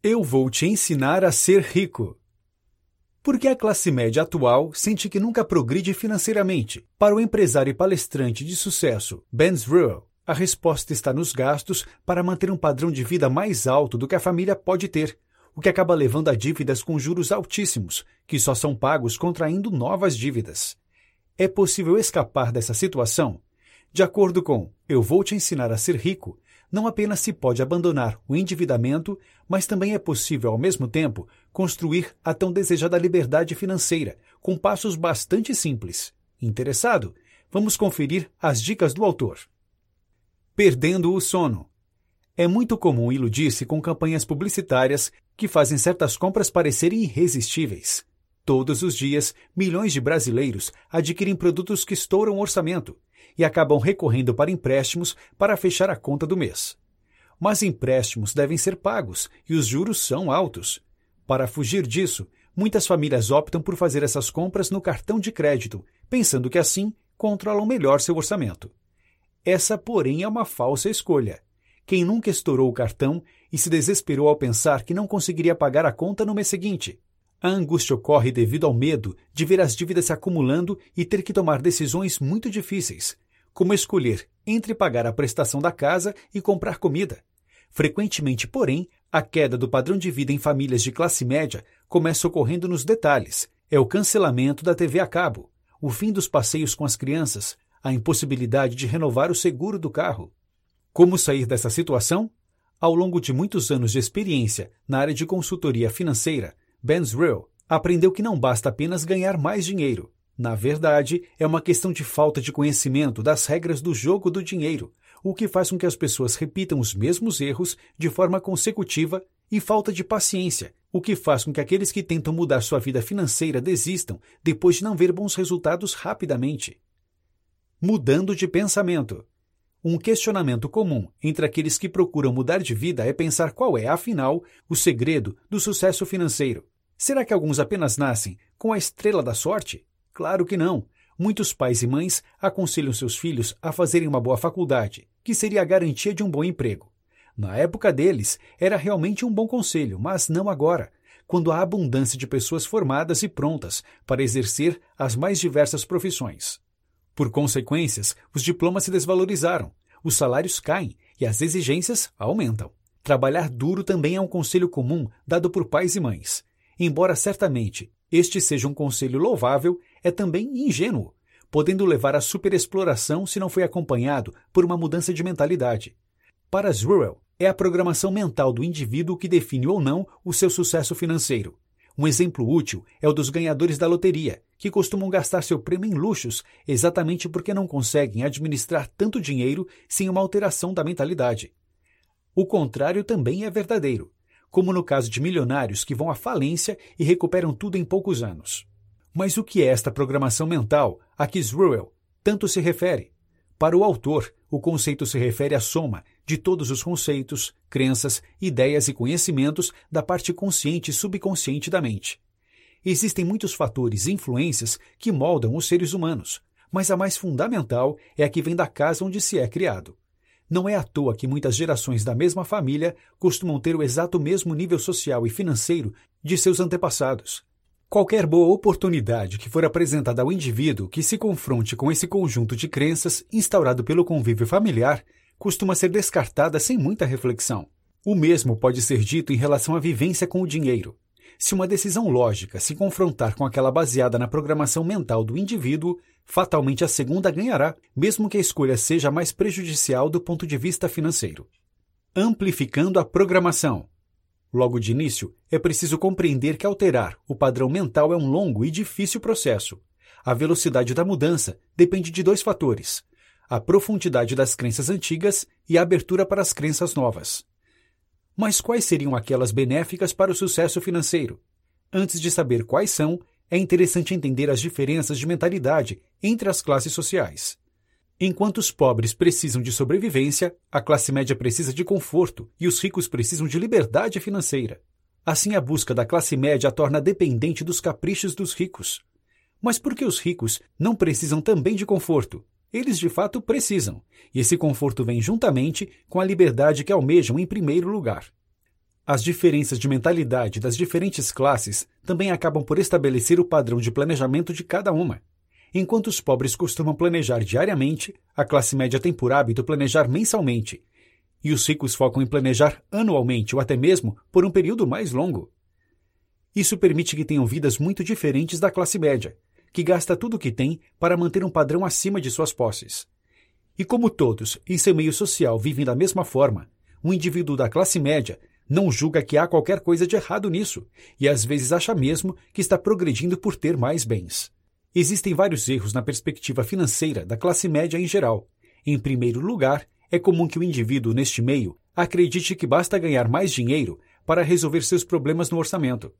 Eu vou te ensinar a ser rico. Porque a classe média atual sente que nunca progride financeiramente. Para o empresário e palestrante de sucesso Ben Zruel, a resposta está nos gastos para manter um padrão de vida mais alto do que a família pode ter, o que acaba levando a dívidas com juros altíssimos, que só são pagos contraindo novas dívidas. É possível escapar dessa situação? De acordo com Eu Vou Te Ensinar a Ser Rico, não apenas se pode abandonar o endividamento, mas também é possível, ao mesmo tempo, construir a tão desejada liberdade financeira, com passos bastante simples. Interessado? Vamos conferir as dicas do autor. Perdendo o sono. É muito comum iludir-se com campanhas publicitárias que fazem certas compras parecerem irresistíveis. Todos os dias, milhões de brasileiros adquirem produtos que estouram o orçamento e acabam recorrendo para empréstimos para fechar a conta do mês. Mas empréstimos devem ser pagos e os juros são altos. Para fugir disso, muitas famílias optam por fazer essas compras no cartão de crédito, pensando que assim controlam melhor seu orçamento. Essa, porém, é uma falsa escolha. Quem nunca estourou o cartão e se desesperou ao pensar que não conseguiria pagar a conta no mês seguinte? A angústia ocorre devido ao medo de ver as dívidas se acumulando e ter que tomar decisões muito difíceis, como escolher entre pagar a prestação da casa e comprar comida. Frequentemente, porém, a queda do padrão de vida em famílias de classe média começa ocorrendo nos detalhes. É o cancelamento da TV a cabo, o fim dos passeios com as crianças, a impossibilidade de renovar o seguro do carro. Como sair dessa situação? Ao longo de muitos anos de experiência na área de consultoria financeira, Ben Zrill aprendeu que não basta apenas ganhar mais dinheiro. Na verdade, é uma questão de falta de conhecimento das regras do jogo do dinheiro, o que faz com que as pessoas repitam os mesmos erros de forma consecutiva e falta de paciência, o que faz com que aqueles que tentam mudar sua vida financeira desistam depois de não ver bons resultados rapidamente. Mudando de pensamento. Um questionamento comum entre aqueles que procuram mudar de vida é pensar qual é, afinal, o segredo do sucesso financeiro. Será que alguns apenas nascem com a estrela da sorte? Claro que não. Muitos pais e mães aconselham seus filhos a fazerem uma boa faculdade, que seria a garantia de um bom emprego. Na época deles, era realmente um bom conselho, mas não agora, quando há abundância de pessoas formadas e prontas para exercer as mais diversas profissões. Por consequências, os diplomas se desvalorizaram, os salários caem e as exigências aumentam. Trabalhar duro também é um conselho comum dado por pais e mães. Embora certamente este seja um conselho louvável, é também ingênuo, podendo levar à superexploração se não foi acompanhado por uma mudança de mentalidade. Para Zruel, é a programação mental do indivíduo que define ou não o seu sucesso financeiro. Um exemplo útil é o dos ganhadores da loteria, que costumam gastar seu prêmio em luxos exatamente porque não conseguem administrar tanto dinheiro sem uma alteração da mentalidade. O contrário também é verdadeiro como no caso de milionários que vão à falência e recuperam tudo em poucos anos. Mas o que é esta programação mental a que Zruel tanto se refere? Para o autor, o conceito se refere à soma de todos os conceitos, crenças, ideias e conhecimentos da parte consciente e subconsciente da mente. Existem muitos fatores e influências que moldam os seres humanos, mas a mais fundamental é a que vem da casa onde se é criado. Não é à toa que muitas gerações da mesma família costumam ter o exato mesmo nível social e financeiro de seus antepassados. Qualquer boa oportunidade que for apresentada ao indivíduo que se confronte com esse conjunto de crenças instaurado pelo convívio familiar costuma ser descartada sem muita reflexão. O mesmo pode ser dito em relação à vivência com o dinheiro. Se uma decisão lógica se confrontar com aquela baseada na programação mental do indivíduo, fatalmente a segunda ganhará, mesmo que a escolha seja mais prejudicial do ponto de vista financeiro. Amplificando a programação. Logo de início, é preciso compreender que alterar o padrão mental é um longo e difícil processo. A velocidade da mudança depende de dois fatores: a profundidade das crenças antigas e a abertura para as crenças novas. Mas quais seriam aquelas benéficas para o sucesso financeiro? Antes de saber quais são, é interessante entender as diferenças de mentalidade entre as classes sociais. Enquanto os pobres precisam de sobrevivência, a classe média precisa de conforto e os ricos precisam de liberdade financeira. Assim, a busca da classe média a torna dependente dos caprichos dos ricos. Mas por que os ricos não precisam também de conforto? Eles de fato precisam, e esse conforto vem juntamente com a liberdade que almejam em primeiro lugar. As diferenças de mentalidade das diferentes classes também acabam por estabelecer o padrão de planejamento de cada uma. Enquanto os pobres costumam planejar diariamente, a classe média tem por hábito planejar mensalmente, e os ricos focam em planejar anualmente ou até mesmo por um período mais longo. Isso permite que tenham vidas muito diferentes da classe média, que gasta tudo o que tem para manter um padrão acima de suas posses. E como todos em seu meio social vivem da mesma forma, um indivíduo da classe média não julga que há qualquer coisa de errado nisso e às vezes acha mesmo que está progredindo por ter mais bens. Existem vários erros na perspectiva financeira da classe média em geral. Em primeiro lugar, é comum que o indivíduo neste meio acredite que basta ganhar mais dinheiro para resolver seus problemas no orçamento.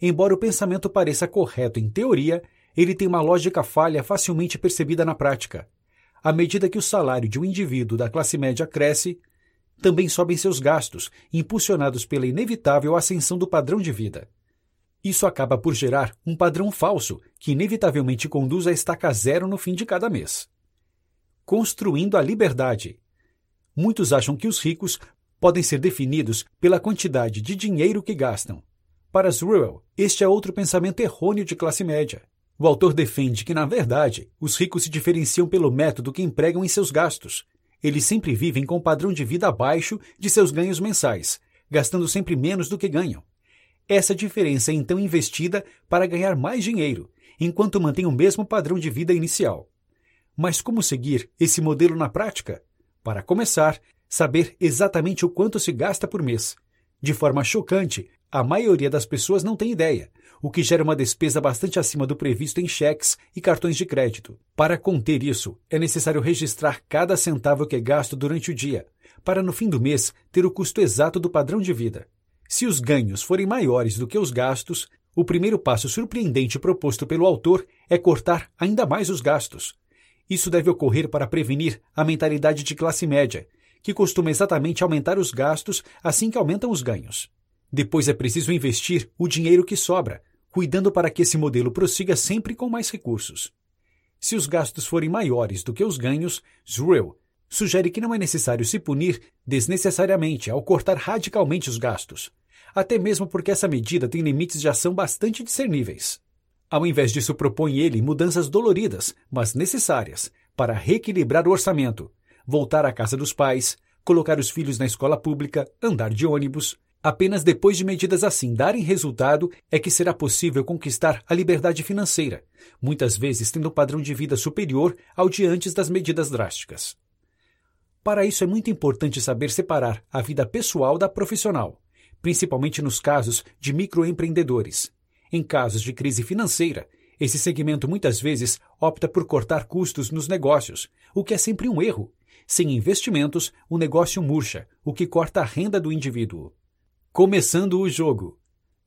Embora o pensamento pareça correto em teoria, ele tem uma lógica falha facilmente percebida na prática. À medida que o salário de um indivíduo da classe média cresce, também sobem seus gastos, impulsionados pela inevitável ascensão do padrão de vida. Isso acaba por gerar um padrão falso que inevitavelmente conduz a estaca zero no fim de cada mês. Construindo a liberdade. Muitos acham que os ricos podem ser definidos pela quantidade de dinheiro que gastam. Para Zruel, este é outro pensamento errôneo de classe média. O autor defende que, na verdade, os ricos se diferenciam pelo método que empregam em seus gastos. Eles sempre vivem com um padrão de vida abaixo de seus ganhos mensais, gastando sempre menos do que ganham. Essa diferença é então investida para ganhar mais dinheiro, enquanto mantém o mesmo padrão de vida inicial. Mas como seguir esse modelo na prática? Para começar, saber exatamente o quanto se gasta por mês. De forma chocante, a maioria das pessoas não tem ideia, o que gera uma despesa bastante acima do previsto em cheques e cartões de crédito. Para conter isso, é necessário registrar cada centavo que é gasto durante o dia, para no fim do mês ter o custo exato do padrão de vida. Se os ganhos forem maiores do que os gastos, o primeiro passo surpreendente proposto pelo autor é cortar ainda mais os gastos. Isso deve ocorrer para prevenir a mentalidade de classe média, que costuma exatamente aumentar os gastos assim que aumentam os ganhos. Depois é preciso investir o dinheiro que sobra, cuidando para que esse modelo prossiga sempre com mais recursos. Se os gastos forem maiores do que os ganhos, Zruel sugere que não é necessário se punir desnecessariamente ao cortar radicalmente os gastos, até mesmo porque essa medida tem limites de ação bastante discerníveis. Ao invés disso, propõe ele mudanças doloridas, mas necessárias, para reequilibrar o orçamento, voltar à casa dos pais, colocar os filhos na escola pública, andar de ônibus, Apenas depois de medidas assim darem resultado é que será possível conquistar a liberdade financeira, muitas vezes tendo um padrão de vida superior ao de antes das medidas drásticas. Para isso é muito importante saber separar a vida pessoal da profissional, principalmente nos casos de microempreendedores. Em casos de crise financeira, esse segmento muitas vezes opta por cortar custos nos negócios, o que é sempre um erro. Sem investimentos, o negócio murcha, o que corta a renda do indivíduo. Começando o jogo.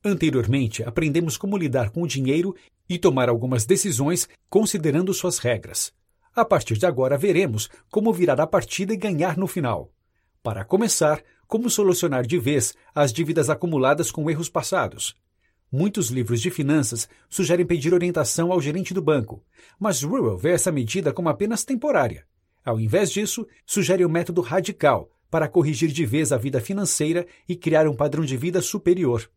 Anteriormente, aprendemos como lidar com o dinheiro e tomar algumas decisões considerando suas regras. A partir de agora, veremos como virar a partida e ganhar no final. Para começar, como solucionar de vez as dívidas acumuladas com erros passados. Muitos livros de finanças sugerem pedir orientação ao gerente do banco, mas Rural vê essa medida como apenas temporária. Ao invés disso, sugere um método radical para corrigir de vez a vida financeira e criar um padrão de vida superior.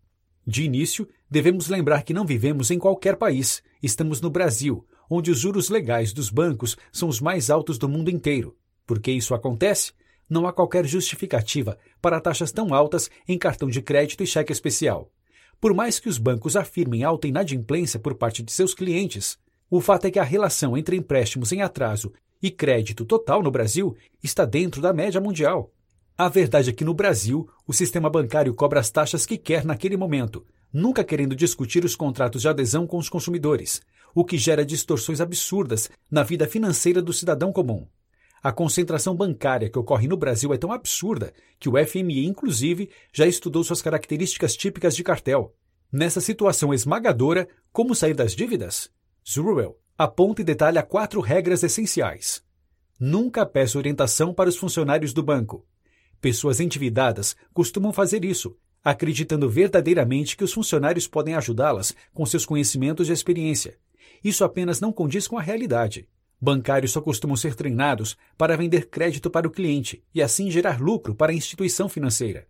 De início, devemos lembrar que não vivemos em qualquer país, estamos no Brasil, onde os juros legais dos bancos são os mais altos do mundo inteiro. Por que isso acontece? Não há qualquer justificativa para taxas tão altas em cartão de crédito e cheque especial. Por mais que os bancos afirmem alta inadimplência por parte de seus clientes, o fato é que a relação entre empréstimos em atraso e crédito total no Brasil está dentro da média mundial. A verdade é que no Brasil, o sistema bancário cobra as taxas que quer naquele momento, nunca querendo discutir os contratos de adesão com os consumidores, o que gera distorções absurdas na vida financeira do cidadão comum. A concentração bancária que ocorre no Brasil é tão absurda que o FMI, inclusive, já estudou suas características típicas de cartel. Nessa situação esmagadora, como sair das dívidas? Zruel aponta e detalha quatro regras essenciais. Nunca peça orientação para os funcionários do banco. Pessoas endividadas costumam fazer isso, acreditando verdadeiramente que os funcionários podem ajudá-las com seus conhecimentos e experiência. Isso apenas não condiz com a realidade. Bancários só costumam ser treinados para vender crédito para o cliente e assim gerar lucro para a instituição financeira.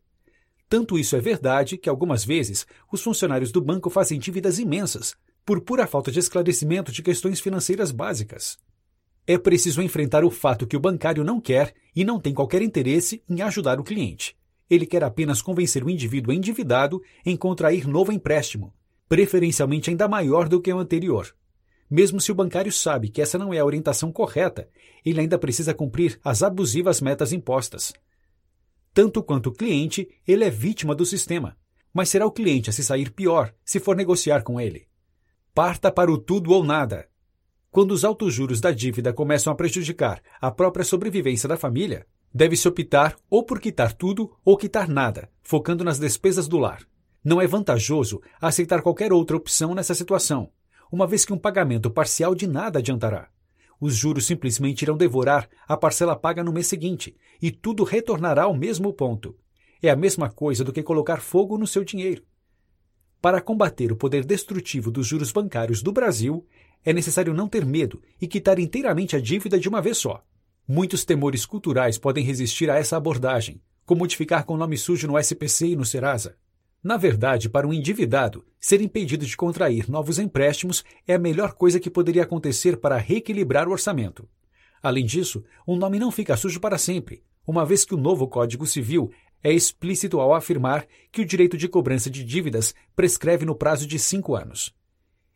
Tanto isso é verdade que algumas vezes os funcionários do banco fazem dívidas imensas por pura falta de esclarecimento de questões financeiras básicas. É preciso enfrentar o fato que o bancário não quer e não tem qualquer interesse em ajudar o cliente. Ele quer apenas convencer o indivíduo endividado em contrair novo empréstimo, preferencialmente ainda maior do que o anterior. Mesmo se o bancário sabe que essa não é a orientação correta, ele ainda precisa cumprir as abusivas metas impostas. Tanto quanto o cliente, ele é vítima do sistema, mas será o cliente a se sair pior se for negociar com ele. Parta para o tudo ou nada. Quando os altos juros da dívida começam a prejudicar a própria sobrevivência da família, deve-se optar ou por quitar tudo ou quitar nada, focando nas despesas do lar. Não é vantajoso aceitar qualquer outra opção nessa situação, uma vez que um pagamento parcial de nada adiantará. Os juros simplesmente irão devorar a parcela paga no mês seguinte e tudo retornará ao mesmo ponto. É a mesma coisa do que colocar fogo no seu dinheiro. Para combater o poder destrutivo dos juros bancários do Brasil, é necessário não ter medo e quitar inteiramente a dívida de uma vez só. Muitos temores culturais podem resistir a essa abordagem, como modificar com nome sujo no SPC e no Serasa. Na verdade, para um endividado, ser impedido de contrair novos empréstimos é a melhor coisa que poderia acontecer para reequilibrar o orçamento. Além disso, o nome não fica sujo para sempre, uma vez que o novo Código Civil é explícito ao afirmar que o direito de cobrança de dívidas prescreve no prazo de cinco anos.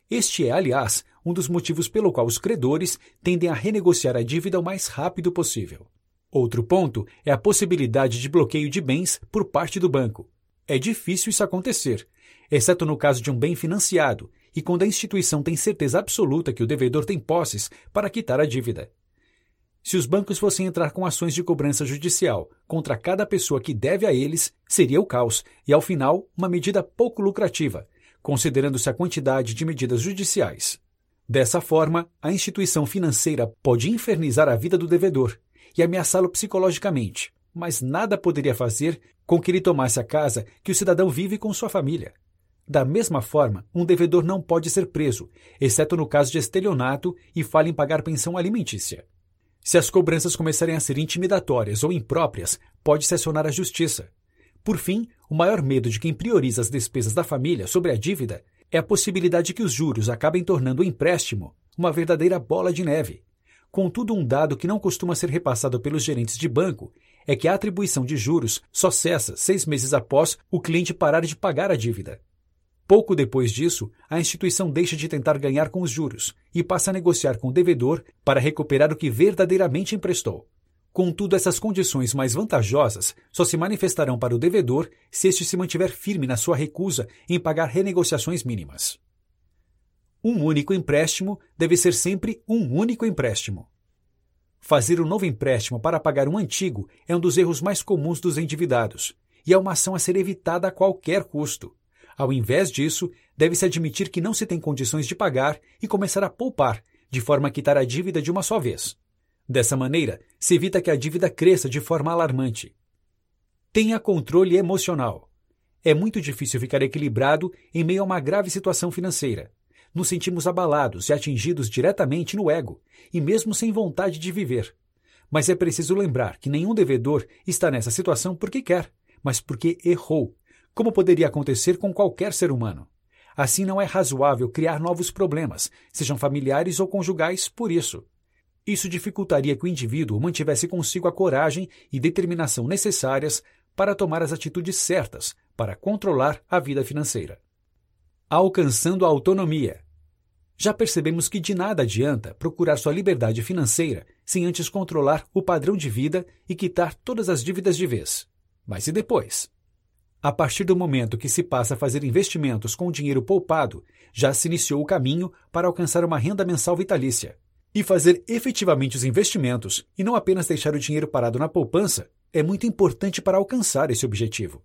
Este é, aliás, um dos motivos pelo qual os credores tendem a renegociar a dívida o mais rápido possível. Outro ponto é a possibilidade de bloqueio de bens por parte do banco, é difícil isso acontecer, exceto no caso de um bem financiado e quando a instituição tem certeza absoluta que o devedor tem posses para quitar a dívida. Se os bancos fossem entrar com ações de cobrança judicial contra cada pessoa que deve a eles, seria o caos e, ao final, uma medida pouco lucrativa, considerando-se a quantidade de medidas judiciais. Dessa forma, a instituição financeira pode infernizar a vida do devedor e ameaçá-lo psicologicamente, mas nada poderia fazer com que ele tomasse a casa que o cidadão vive com sua família. Da mesma forma, um devedor não pode ser preso, exceto no caso de estelionato e falha em pagar pensão alimentícia. Se as cobranças começarem a ser intimidatórias ou impróprias, pode-se acionar a justiça. Por fim, o maior medo de quem prioriza as despesas da família sobre a dívida é a possibilidade de que os juros acabem tornando o empréstimo uma verdadeira bola de neve. Contudo, um dado que não costuma ser repassado pelos gerentes de banco é que a atribuição de juros só cessa seis meses após o cliente parar de pagar a dívida. Pouco depois disso, a instituição deixa de tentar ganhar com os juros e passa a negociar com o devedor para recuperar o que verdadeiramente emprestou. Contudo, essas condições mais vantajosas só se manifestarão para o devedor se este se mantiver firme na sua recusa em pagar renegociações mínimas. Um único empréstimo deve ser sempre um único empréstimo. Fazer um novo empréstimo para pagar um antigo é um dos erros mais comuns dos endividados, e é uma ação a ser evitada a qualquer custo. Ao invés disso, deve-se admitir que não se tem condições de pagar e começar a poupar, de forma a quitar a dívida de uma só vez. Dessa maneira, se evita que a dívida cresça de forma alarmante. Tenha controle emocional. É muito difícil ficar equilibrado em meio a uma grave situação financeira nos sentimos abalados e atingidos diretamente no ego, e mesmo sem vontade de viver. Mas é preciso lembrar que nenhum devedor está nessa situação porque quer, mas porque errou, como poderia acontecer com qualquer ser humano. Assim, não é razoável criar novos problemas, sejam familiares ou conjugais, por isso. Isso dificultaria que o indivíduo mantivesse consigo a coragem e determinação necessárias para tomar as atitudes certas para controlar a vida financeira. Alcançando a autonomia. Já percebemos que de nada adianta procurar sua liberdade financeira sem antes controlar o padrão de vida e quitar todas as dívidas de vez. Mas e depois? A partir do momento que se passa a fazer investimentos com o dinheiro poupado, já se iniciou o caminho para alcançar uma renda mensal vitalícia. E fazer efetivamente os investimentos, e não apenas deixar o dinheiro parado na poupança, é muito importante para alcançar esse objetivo.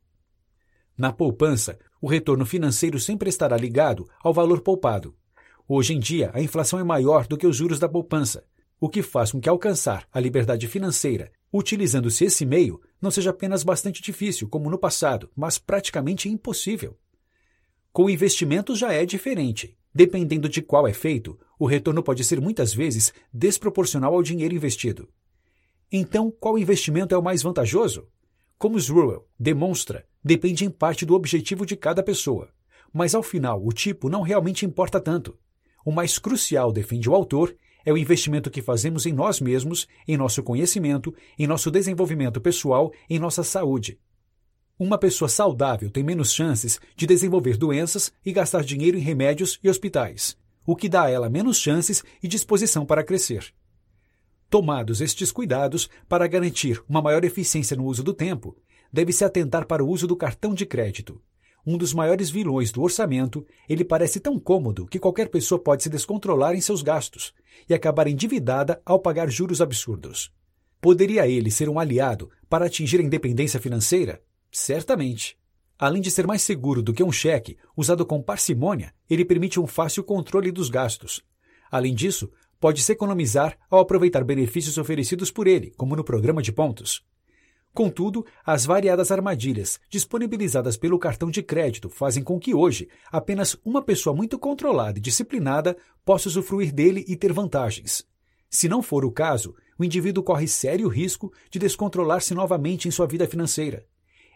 Na poupança, o retorno financeiro sempre estará ligado ao valor poupado, Hoje em dia, a inflação é maior do que os juros da poupança, o que faz com que alcançar a liberdade financeira utilizando-se esse meio não seja apenas bastante difícil, como no passado, mas praticamente impossível. Com investimentos já é diferente. Dependendo de qual é feito, o retorno pode ser muitas vezes desproporcional ao dinheiro investido. Então, qual investimento é o mais vantajoso? Como Rural demonstra, depende em parte do objetivo de cada pessoa, mas ao final o tipo não realmente importa tanto. O mais crucial, defende o autor, é o investimento que fazemos em nós mesmos, em nosso conhecimento, em nosso desenvolvimento pessoal, em nossa saúde. Uma pessoa saudável tem menos chances de desenvolver doenças e gastar dinheiro em remédios e hospitais, o que dá a ela menos chances e disposição para crescer. Tomados estes cuidados para garantir uma maior eficiência no uso do tempo, deve-se atentar para o uso do cartão de crédito. Um dos maiores vilões do orçamento, ele parece tão cômodo que qualquer pessoa pode se descontrolar em seus gastos e acabar endividada ao pagar juros absurdos. Poderia ele ser um aliado para atingir a independência financeira? Certamente. Além de ser mais seguro do que um cheque, usado com parcimônia, ele permite um fácil controle dos gastos. Além disso, pode-se economizar ao aproveitar benefícios oferecidos por ele, como no programa de pontos. Contudo, as variadas armadilhas disponibilizadas pelo cartão de crédito fazem com que hoje apenas uma pessoa muito controlada e disciplinada possa usufruir dele e ter vantagens. Se não for o caso, o indivíduo corre sério risco de descontrolar-se novamente em sua vida financeira.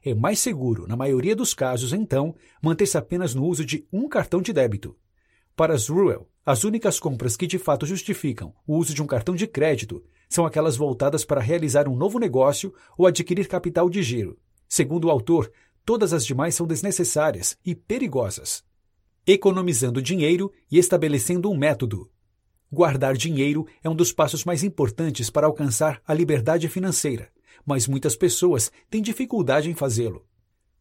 É mais seguro, na maioria dos casos, então, manter-se apenas no uso de um cartão de débito. Para Zruel, as únicas compras que de fato justificam o uso de um cartão de crédito são aquelas voltadas para realizar um novo negócio ou adquirir capital de giro. Segundo o autor, todas as demais são desnecessárias e perigosas. Economizando dinheiro e estabelecendo um método. Guardar dinheiro é um dos passos mais importantes para alcançar a liberdade financeira, mas muitas pessoas têm dificuldade em fazê-lo.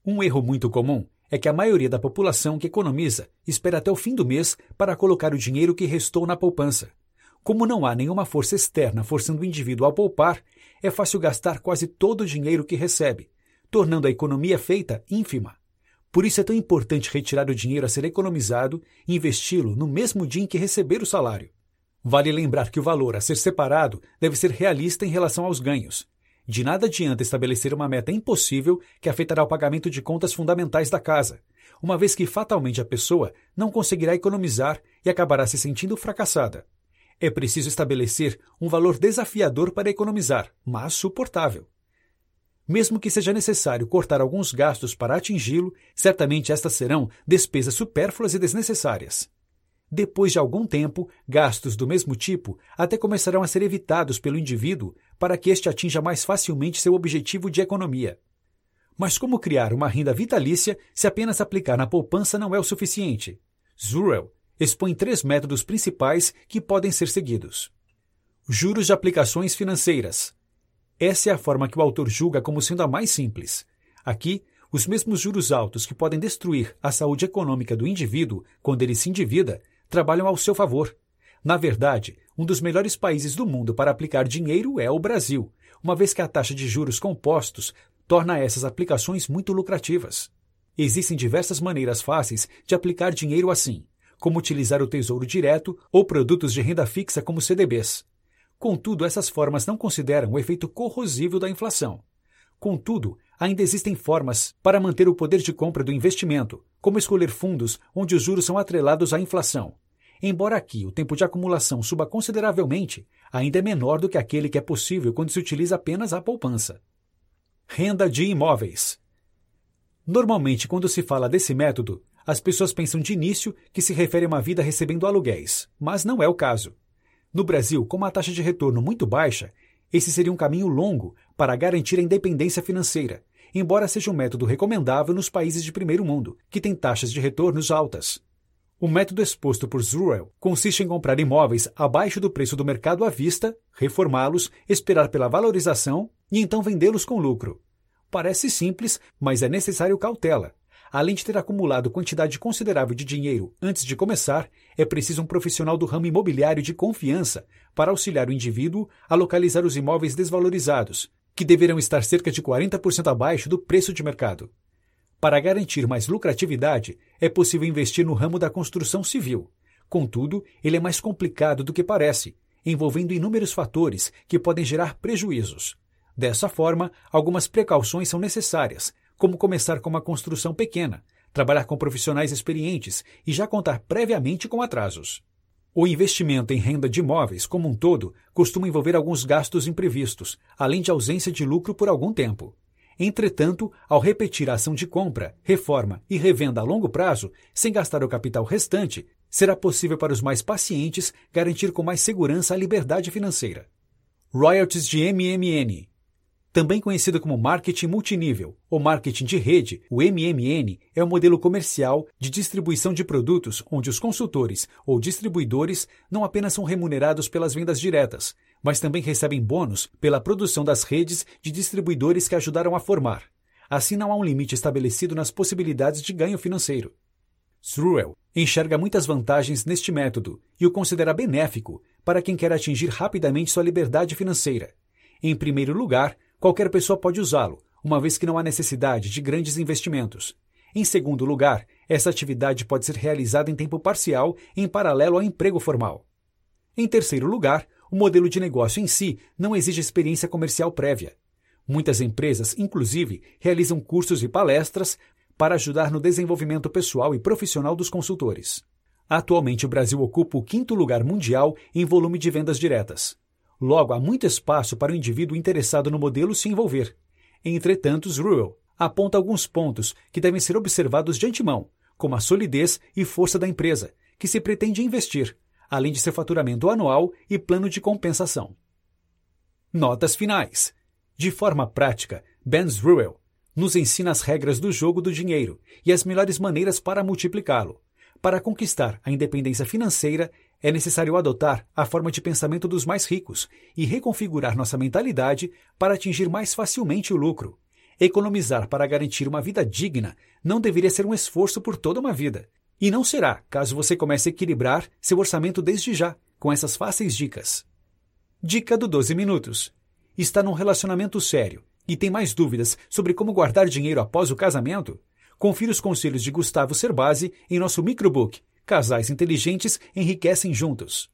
Um erro muito comum é que a maioria da população que economiza espera até o fim do mês para colocar o dinheiro que restou na poupança, como não há nenhuma força externa forçando o indivíduo a poupar, é fácil gastar quase todo o dinheiro que recebe, tornando a economia feita ínfima. Por isso é tão importante retirar o dinheiro a ser economizado e investi-lo no mesmo dia em que receber o salário. Vale lembrar que o valor a ser separado deve ser realista em relação aos ganhos. De nada adianta estabelecer uma meta impossível que afetará o pagamento de contas fundamentais da casa, uma vez que fatalmente a pessoa não conseguirá economizar e acabará se sentindo fracassada. É preciso estabelecer um valor desafiador para economizar, mas suportável. Mesmo que seja necessário cortar alguns gastos para atingi-lo, certamente estas serão despesas supérfluas e desnecessárias. Depois de algum tempo, gastos do mesmo tipo até começarão a ser evitados pelo indivíduo para que este atinja mais facilmente seu objetivo de economia. Mas como criar uma renda vitalícia se apenas aplicar na poupança não é o suficiente? Zurel expõe três métodos principais que podem ser seguidos. Juros de aplicações financeiras. Essa é a forma que o autor julga como sendo a mais simples. Aqui, os mesmos juros altos que podem destruir a saúde econômica do indivíduo quando ele se endivida trabalham ao seu favor. Na verdade, um dos melhores países do mundo para aplicar dinheiro é o Brasil, uma vez que a taxa de juros compostos torna essas aplicações muito lucrativas. Existem diversas maneiras fáceis de aplicar dinheiro assim como utilizar o tesouro direto ou produtos de renda fixa como CDBs. Contudo, essas formas não consideram o efeito corrosivo da inflação. Contudo, ainda existem formas para manter o poder de compra do investimento, como escolher fundos onde os juros são atrelados à inflação. Embora aqui o tempo de acumulação suba consideravelmente, ainda é menor do que aquele que é possível quando se utiliza apenas a poupança. Renda de imóveis. Normalmente, quando se fala desse método, as pessoas pensam de início que se refere a uma vida recebendo aluguéis, mas não é o caso. No Brasil, com uma taxa de retorno muito baixa, esse seria um caminho longo para garantir a independência financeira, embora seja um método recomendável nos países de primeiro mundo, que têm taxas de retornos altas. O método exposto por Zruel consiste em comprar imóveis abaixo do preço do mercado à vista, reformá-los, esperar pela valorização e então vendê-los com lucro. Parece simples, mas é necessário cautela, Além de ter acumulado quantidade considerável de dinheiro antes de começar, é preciso um profissional do ramo imobiliário de confiança para auxiliar o indivíduo a localizar os imóveis desvalorizados, que deverão estar cerca de 40% abaixo do preço de mercado. Para garantir mais lucratividade, é possível investir no ramo da construção civil. Contudo, ele é mais complicado do que parece, envolvendo inúmeros fatores que podem gerar prejuízos. Dessa forma, algumas precauções são necessárias, como começar com uma construção pequena, trabalhar com profissionais experientes e já contar previamente com atrasos. O investimento em renda de imóveis, como um todo, costuma envolver alguns gastos imprevistos, além de ausência de lucro por algum tempo. Entretanto, ao repetir a ação de compra, reforma e revenda a longo prazo, sem gastar o capital restante, será possível para os mais pacientes garantir com mais segurança a liberdade financeira. Royalties de MMN também conhecido como marketing multinível ou marketing de rede, o MMN é um modelo comercial de distribuição de produtos onde os consultores ou distribuidores não apenas são remunerados pelas vendas diretas, mas também recebem bônus pela produção das redes de distribuidores que ajudaram a formar. Assim, não há um limite estabelecido nas possibilidades de ganho financeiro. Sruel enxerga muitas vantagens neste método e o considera benéfico para quem quer atingir rapidamente sua liberdade financeira. Em primeiro lugar, Qualquer pessoa pode usá-lo, uma vez que não há necessidade de grandes investimentos. Em segundo lugar, essa atividade pode ser realizada em tempo parcial em paralelo ao emprego formal. Em terceiro lugar, o modelo de negócio em si não exige experiência comercial prévia. Muitas empresas, inclusive, realizam cursos e palestras para ajudar no desenvolvimento pessoal e profissional dos consultores. Atualmente, o Brasil ocupa o quinto lugar mundial em volume de vendas diretas. Logo, há muito espaço para o indivíduo interessado no modelo se envolver. Entretanto, Ruel aponta alguns pontos que devem ser observados de antemão, como a solidez e força da empresa, que se pretende investir, além de seu faturamento anual e plano de compensação. Notas finais. De forma prática, Benz Ruel nos ensina as regras do jogo do dinheiro e as melhores maneiras para multiplicá-lo. Para conquistar a independência financeira, é necessário adotar a forma de pensamento dos mais ricos e reconfigurar nossa mentalidade para atingir mais facilmente o lucro. Economizar para garantir uma vida digna não deveria ser um esforço por toda uma vida. E não será caso você comece a equilibrar seu orçamento desde já com essas fáceis dicas. Dica do 12 Minutos: Está num relacionamento sério e tem mais dúvidas sobre como guardar dinheiro após o casamento? Confira os conselhos de Gustavo Cerbasi em nosso microbook Casais inteligentes enriquecem juntos.